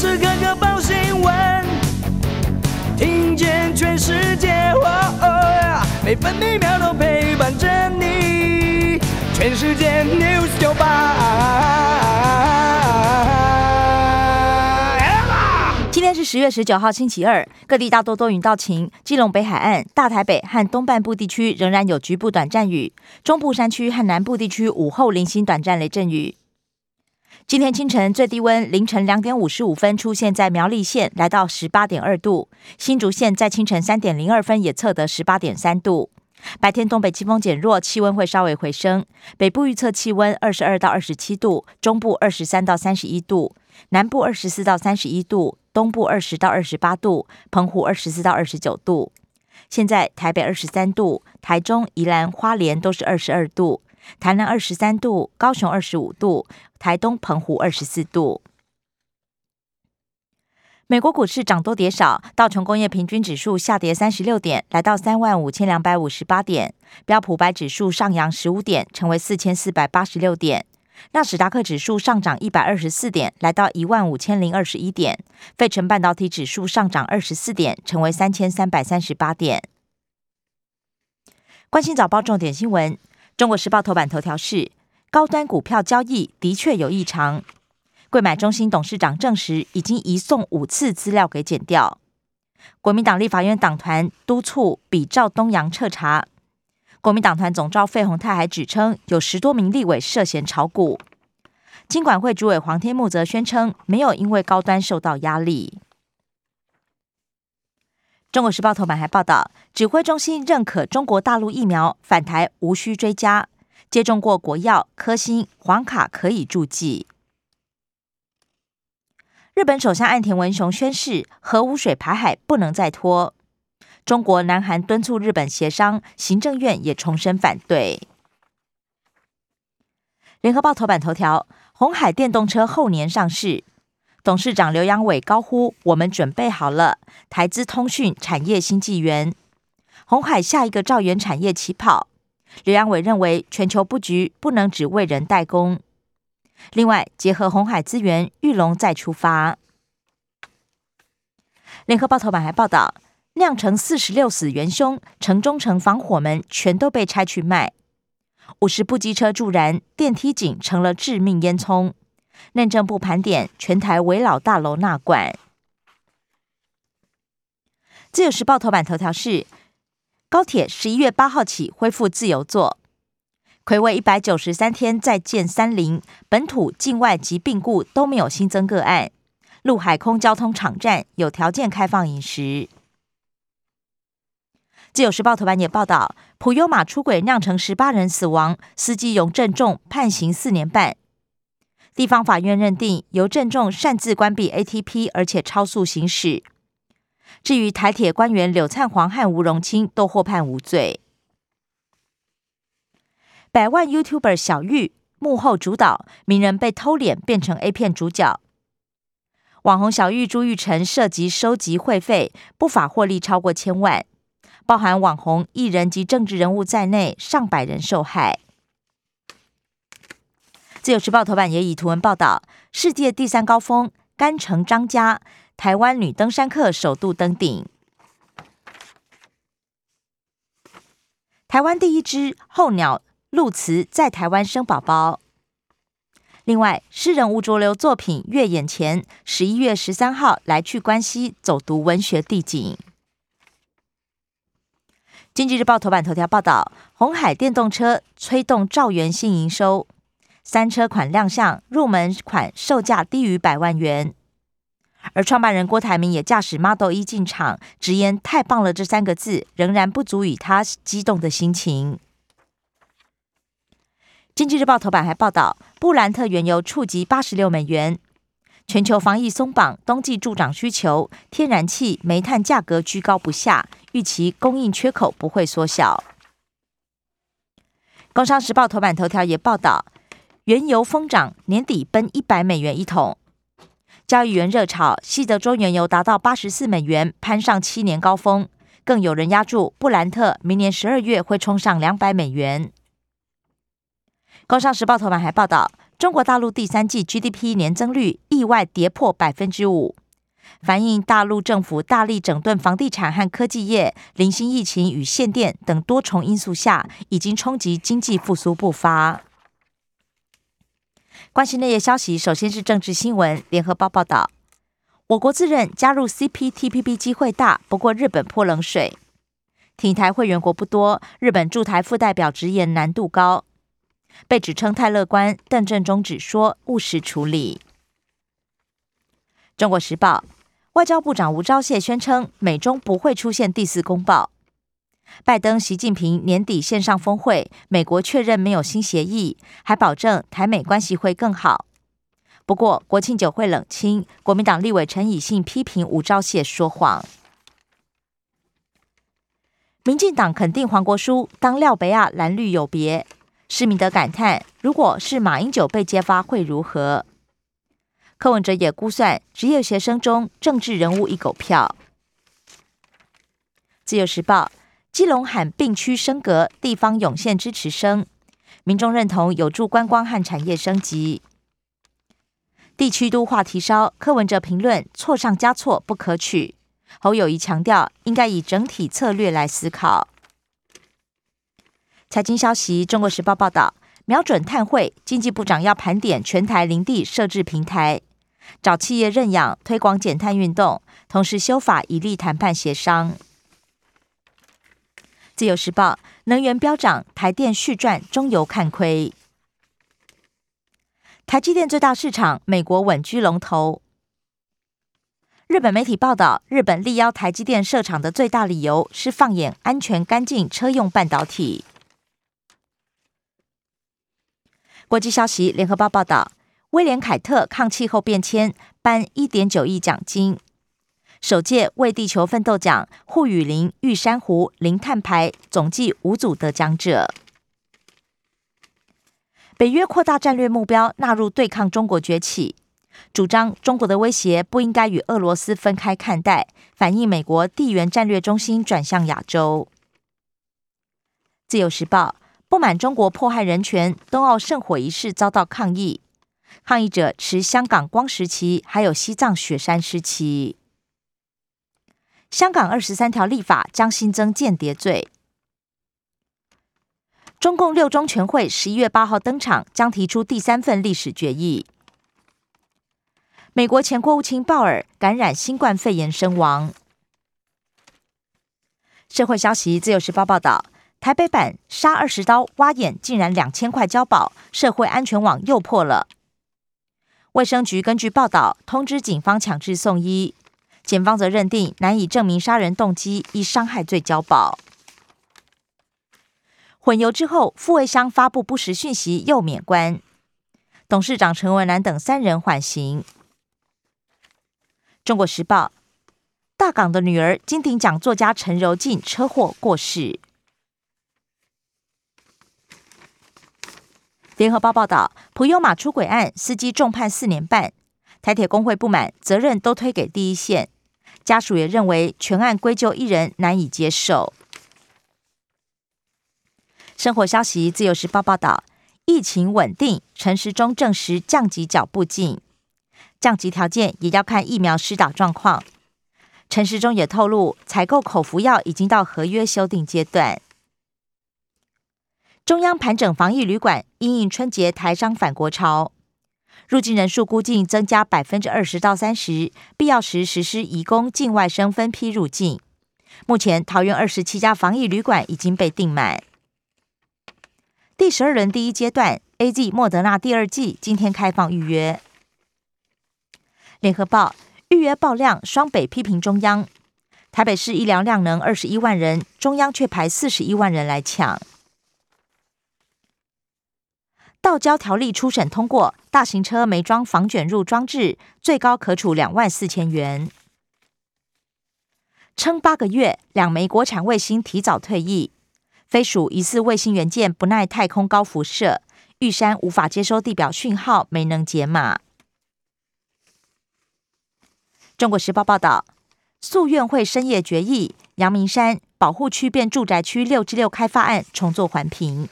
时刻刻报新闻，听见全世界，每分每秒都陪伴着你。全世界 news 九八。今天是十月十九号，星期二，各地大多多云到晴，基隆北海岸、大台北和东半部地区仍然有局部短暂雨，中部山区和南部地区午后零星短暂雷阵雨。今天清晨最低温凌晨两点五十五分出现在苗栗县，来到十八点二度；新竹县在清晨三点零二分也测得十八点三度。白天东北季风减弱，气温会稍微回升。北部预测气温二十二到二十七度，中部二十三到三十一度，南部二十四到三十一度，东部二十到二十八度，澎湖二十四到二十九度。现在台北二十三度，台中、宜兰花莲都是二十二度。台南二十三度，高雄二十五度，台东澎湖二十四度。美国股市涨多跌少，道琼工业平均指数下跌三十六点，来到三万五千两百五十八点；标普白指数上扬十五点，成为四千四百八十六点；纳斯达克指数上涨一百二十四点，来到一万五千零二十一点；费城半导体指数上涨二十四点，成为三千三百三十八点。关心早报重点新闻。中国时报头版头条是：高端股票交易的确有异常。贵买中心董事长证实，已经移送五次资料给检调。国民党立法院党团督促比照东阳彻查。国民党团总召费鸿泰还指称，有十多名立委涉嫌炒股。金管会主委黄天木则宣称，没有因为高端受到压力。中国时报头版还报道，指挥中心认可中国大陆疫苗返台无需追加，接种过国药、科兴、黄卡可以注记。日本首相岸田文雄宣誓，核污水排海不能再拖。中国、南韩敦促日本协商，行政院也重申反对。联合报头版头条：红海电动车后年上市。董事长刘阳伟高呼：“我们准备好了，台资通讯产业新纪元，红海下一个兆元产业起跑。”刘阳伟认为，全球布局不能只为人代工。另外，结合红海资源，玉龙再出发。联合报头版还报道，酿成四十六死元凶，城中城防火门全都被拆去卖，五十部机车助燃，电梯井成了致命烟囱。内政部盘点全台围老大楼纳管。自由时报头版头条是：高铁十一月八号起恢复自由座，暌违一百九十三天再见三零，本土、境外及病故都没有新增个案，陆海空交通场站有条件开放饮食。自由时报头版也报道，普悠马出轨酿成十八人死亡，司机永正重判刑四年半。地方法院认定由郑重擅自关闭 ATP，而且超速行驶。至于台铁官员柳灿煌和吴荣清，都获判无罪。百万 YouTuber 小玉幕后主导，名人被偷脸变成 A 片主角。网红小玉朱玉成涉及收集会费，不法获利超过千万，包含网红、艺人及政治人物在内，上百人受害。自由时报头版也以图文报道：世界第三高峰甘城张家，台湾女登山客首度登顶。台湾第一只候鸟鸬鹚在台湾生宝宝。另外，诗人吴浊流作品《月眼前》，十一月十三号来去关西走读文学地景。经济日报头版头条报道：红海电动车催动兆元新营收。三车款亮相，入门款售价低于百万元。而创办人郭台铭也驾驶 Model 一进场，直言“太棒了”这三个字仍然不足以他激动的心情。经济日报头版还报道，布兰特原油触及八十六美元。全球防疫松绑，冬季助长需求，天然气、煤炭价格居高不下，预期供应缺口不会缩小。工商时报头版头条也报道。原油疯涨，年底奔一百美元一桶。交易员热炒，西德州原油达到八十四美元，攀上七年高峰。更有人压住布兰特，明年十二月会冲上两百美元。工商时报头版还报道，中国大陆第三季 GDP 年增率意外跌破百分之五，反映大陆政府大力整顿房地产和科技业，零星疫情与限电等多重因素下，已经冲击经济复苏步伐。关心内页消息，首先是政治新闻。联合报报道，我国自认加入 CPTPP 机会大，不过日本泼冷水。挺台会员国不多，日本驻台副代表直言难度高，被指称太乐观。邓正中只说务实处理。中国时报外交部长吴钊燮宣称，美中不会出现第四公报。拜登、习近平年底线上峰会，美国确认没有新协议，还保证台美关系会更好。不过国庆酒会冷清，国民党立委陈以信批评吴钊燮说谎。民进党肯定黄国书当廖北亚蓝绿有别，市民的感叹：如果是马英九被揭发会如何？柯文哲也估算职业学生中政治人物一狗票。自由时报。基隆喊病区升格，地方涌现支持声，民众认同有助观光和产业升级。地区都话题烧，柯文哲评论错上加错不可取。侯友谊强调，应该以整体策略来思考。财经消息，中国时报报道，瞄准碳汇，经济部长要盘点全台林地设置平台，找企业认养推广减碳运动，同时修法以利谈判协商。自由时报能源飙涨，台电续赚，中油看亏。台积电最大市场，美国稳居龙头。日本媒体报道，日本力邀台积电设厂的最大理由是放眼安全干净车用半导体。国际消息，联合报报道，威廉凯特抗气候变迁颁一点九亿奖金。首届为地球奋斗奖，护雨林、玉珊瑚、零碳排，总计五组得奖者。北约扩大战略目标，纳入对抗中国崛起，主张中国的威胁不应该与俄罗斯分开看待，反映美国地缘战略中心转向亚洲。自由时报不满中国迫害人权，冬奥圣火仪式遭到抗议，抗议者持香港光时旗，还有西藏雪山时旗。香港二十三条立法将新增间谍罪。中共六中全会十一月八号登场，将提出第三份历史决议。美国前国务卿鲍尔感染新冠肺炎身亡。社会消息，自由时报报道，台北版杀二十刀挖眼，竟然两千块交保，社会安全网又破了。卫生局根据报道通知警方强制送医。检方则认定难以证明杀人动机，以伤害罪交保。混油之后，富卫商发布不实讯息又免官，董事长陈文南等三人缓刑。中国时报：大港的女儿金鼎奖作家陈柔静车祸过世。联合报报道：普悠马出轨案，司机重判四年半。台铁工会不满，责任都推给第一线，家属也认为全案归咎一人难以接受。生活消息，自由时报报道，疫情稳定，陈时中证实降级脚步近，降级条件也要看疫苗施打状况。陈时中也透露，采购口服药已经到合约修订阶段。中央盘整防疫旅馆，因应春节台商返国潮。入境人数估计增加百分之二十到三十，必要时实施移工境外生分批入境。目前桃园二十七家防疫旅馆已经被订满。第十二轮第一阶段 A Z 莫德纳第二季今天开放预约。联合报预约爆量，双北批评中央。台北市医疗量能二十一万人，中央却排四十一万人来抢。道交条例初审通过，大型车没装防卷入装置，最高可处两万四千元。撑八个月，两枚国产卫星提早退役，飞鼠疑似卫星元件不耐太空高辐射，玉山无法接收地表讯号，没能解码。中国时报报道，诉愿会深夜决议，阳明山保护区变住宅区六之六开发案重做环评。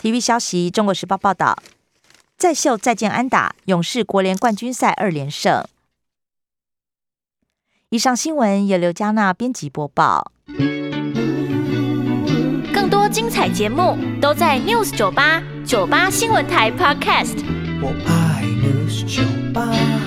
TV 消息，《中国时报》报道，再秀再见安打，勇士国联冠军赛二连胜。以上新闻由刘嘉娜编辑播报。更多精彩节目都在 News 九八九八新闻台 Podcast。我爱 News 酒吧。